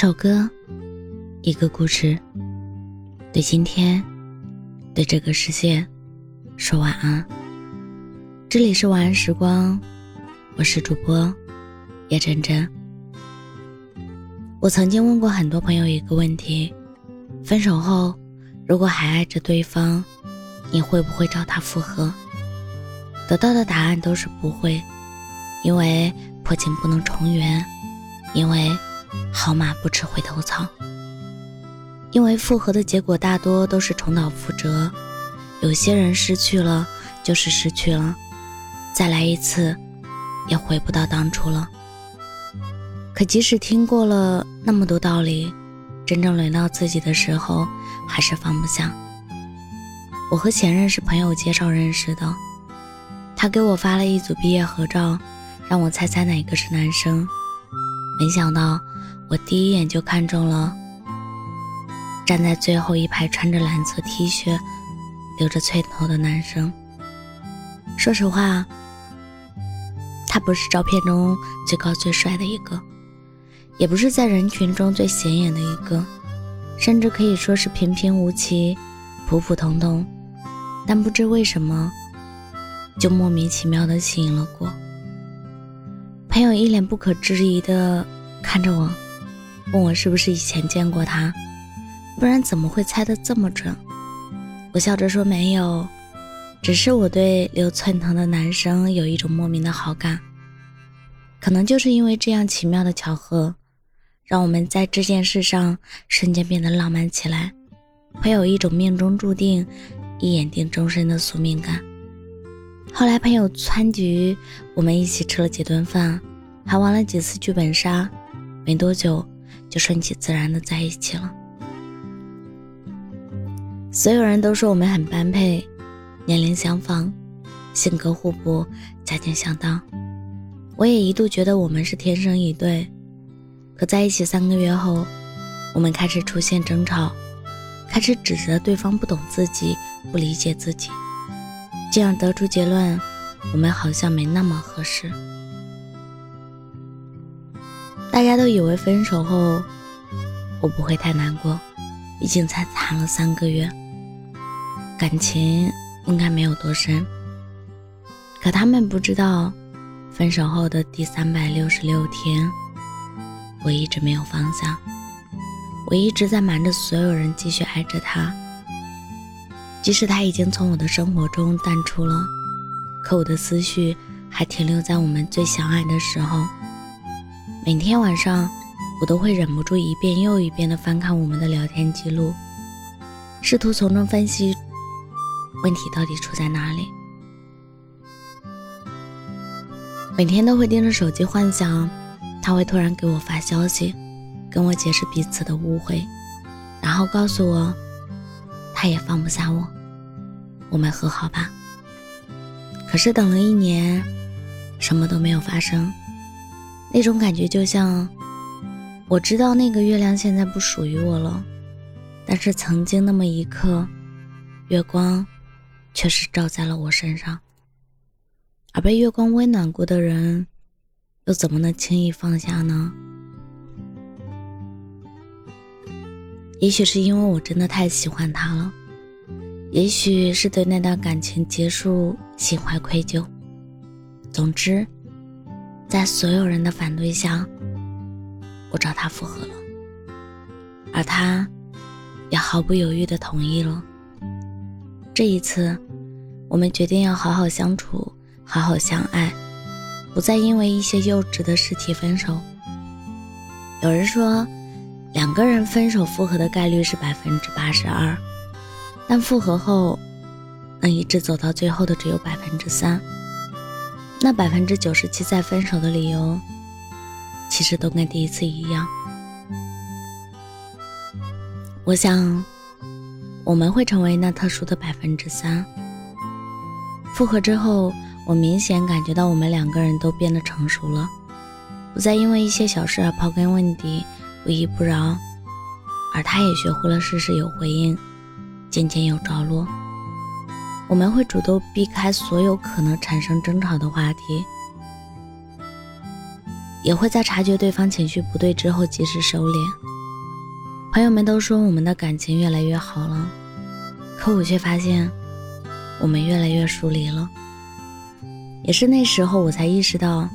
首歌，一个故事，对今天，对这个世界，说晚安。这里是晚安时光，我是主播叶真真。我曾经问过很多朋友一个问题：分手后，如果还爱着对方，你会不会找他复合？得到的答案都是不会，因为破镜不能重圆，因为。好马不吃回头草，因为复合的结果大多都是重蹈覆辙。有些人失去了就是失去了，再来一次也回不到当初了。可即使听过了那么多道理，真正轮到自己的时候，还是放不下。我和前任是朋友介绍认识的，他给我发了一组毕业合照，让我猜猜哪个是男生。没想到。我第一眼就看中了站在最后一排穿着蓝色 T 恤、留着寸头的男生。说实话，他不是照片中最高最帅的一个，也不是在人群中最显眼的一个，甚至可以说是平平无奇、普普通通。但不知为什么，就莫名其妙的吸引了我。朋友一脸不可置疑的看着我。问我是不是以前见过他，不然怎么会猜得这么准？我笑着说没有，只是我对留寸头的男生有一种莫名的好感。可能就是因为这样奇妙的巧合，让我们在这件事上瞬间变得浪漫起来，会有一种命中注定、一眼定终身的宿命感。后来朋友川局，我们一起吃了几顿饭，还玩了几次剧本杀，没多久。就顺其自然的在一起了。所有人都说我们很般配，年龄相仿，性格互补，家境相当。我也一度觉得我们是天生一对。可在一起三个月后，我们开始出现争吵，开始指责对方不懂自己，不理解自己，这样得出结论，我们好像没那么合适。大家都以为分手后我不会太难过，毕竟才谈了三个月，感情应该没有多深。可他们不知道，分手后的第三百六十六天，我一直没有放下，我一直在瞒着所有人继续爱着他。即使他已经从我的生活中淡出了，可我的思绪还停留在我们最相爱的时候。每天晚上，我都会忍不住一遍又一遍地翻看我们的聊天记录，试图从中分析问题到底出在哪里。每天都会盯着手机幻想，他会突然给我发消息，跟我解释彼此的误会，然后告诉我他也放不下我，我们和好吧。可是等了一年，什么都没有发生。那种感觉就像，我知道那个月亮现在不属于我了，但是曾经那么一刻，月光，却是照在了我身上。而被月光温暖过的人，又怎么能轻易放下呢？也许是因为我真的太喜欢他了，也许是对那段感情结束心怀愧疚。总之。在所有人的反对下，我找他复合了，而他也毫不犹豫地同意了。这一次，我们决定要好好相处，好好相爱，不再因为一些幼稚的事提分手。有人说，两个人分手复合的概率是百分之八十二，但复合后能一直走到最后的只有百分之三。那百分之九十七再分手的理由，其实都跟第一次一样。我想，我们会成为那特殊的百分之三。复合之后，我明显感觉到我们两个人都变得成熟了，不再因为一些小事而刨根问底、不依不饶，而他也学会了事事有回应，渐渐有着落。我们会主动避开所有可能产生争吵的话题，也会在察觉对方情绪不对之后及时收敛。朋友们都说我们的感情越来越好了，可我却发现，我们越来越疏离了。也是那时候，我才意识到，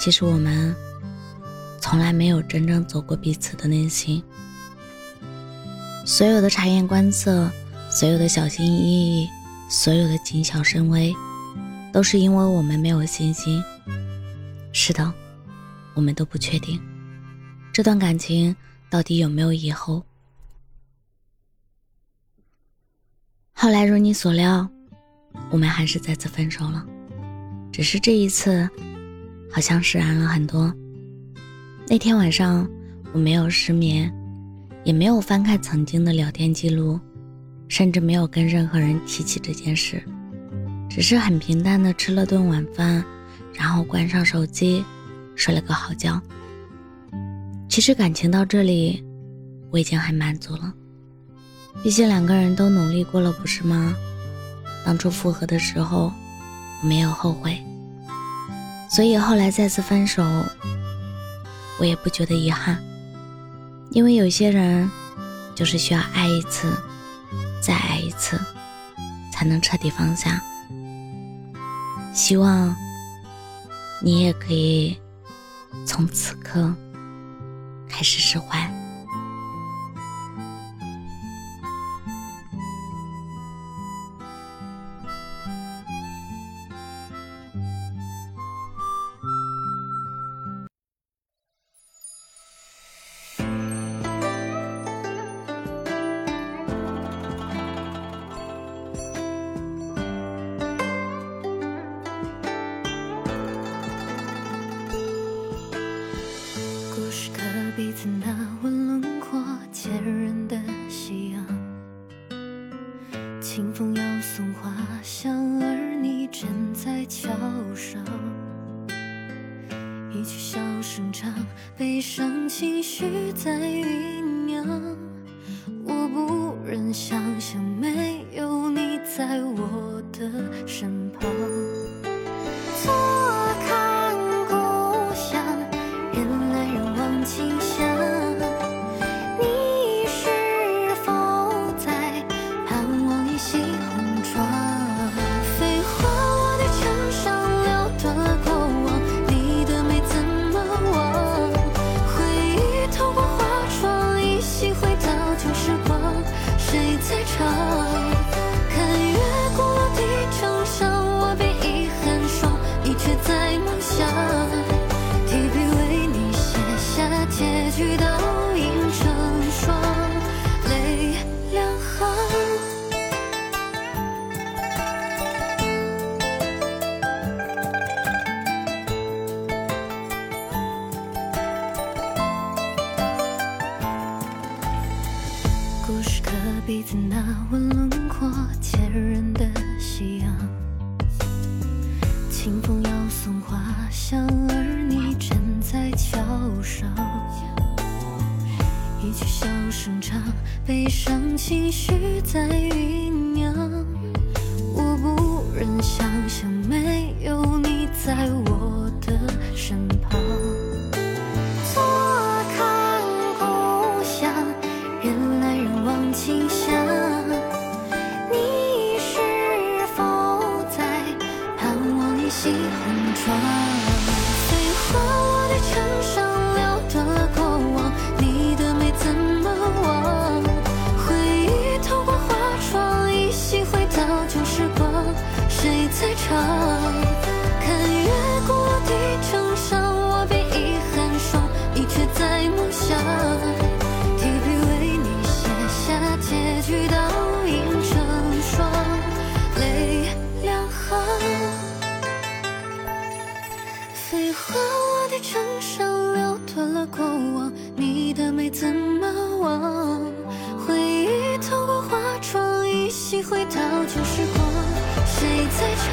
其实我们从来没有真正走过彼此的内心。所有的察言观色，所有的小心翼翼，所有的谨小慎微，都是因为我们没有信心。是的，我们都不确定这段感情到底有没有以后。后来如你所料，我们还是再次分手了。只是这一次，好像释然了很多。那天晚上，我没有失眠，也没有翻看曾经的聊天记录，甚至没有跟任何人提起这件事，只是很平淡的吃了顿晚饭，然后关上手机，睡了个好觉。其实感情到这里，我已经很满足了。毕竟两个人都努力过了，不是吗？当初复合的时候。我没有后悔，所以后来再次分手，我也不觉得遗憾，因为有些人就是需要爱一次，再爱一次，才能彻底放下。希望你也可以从此刻开始释怀。没有你在我的身旁。故事刻笔在那吻轮廓，牵人的夕阳。清风摇送花香，而你站在桥上。一曲笑声唱，悲伤情绪在酝酿。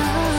Oh.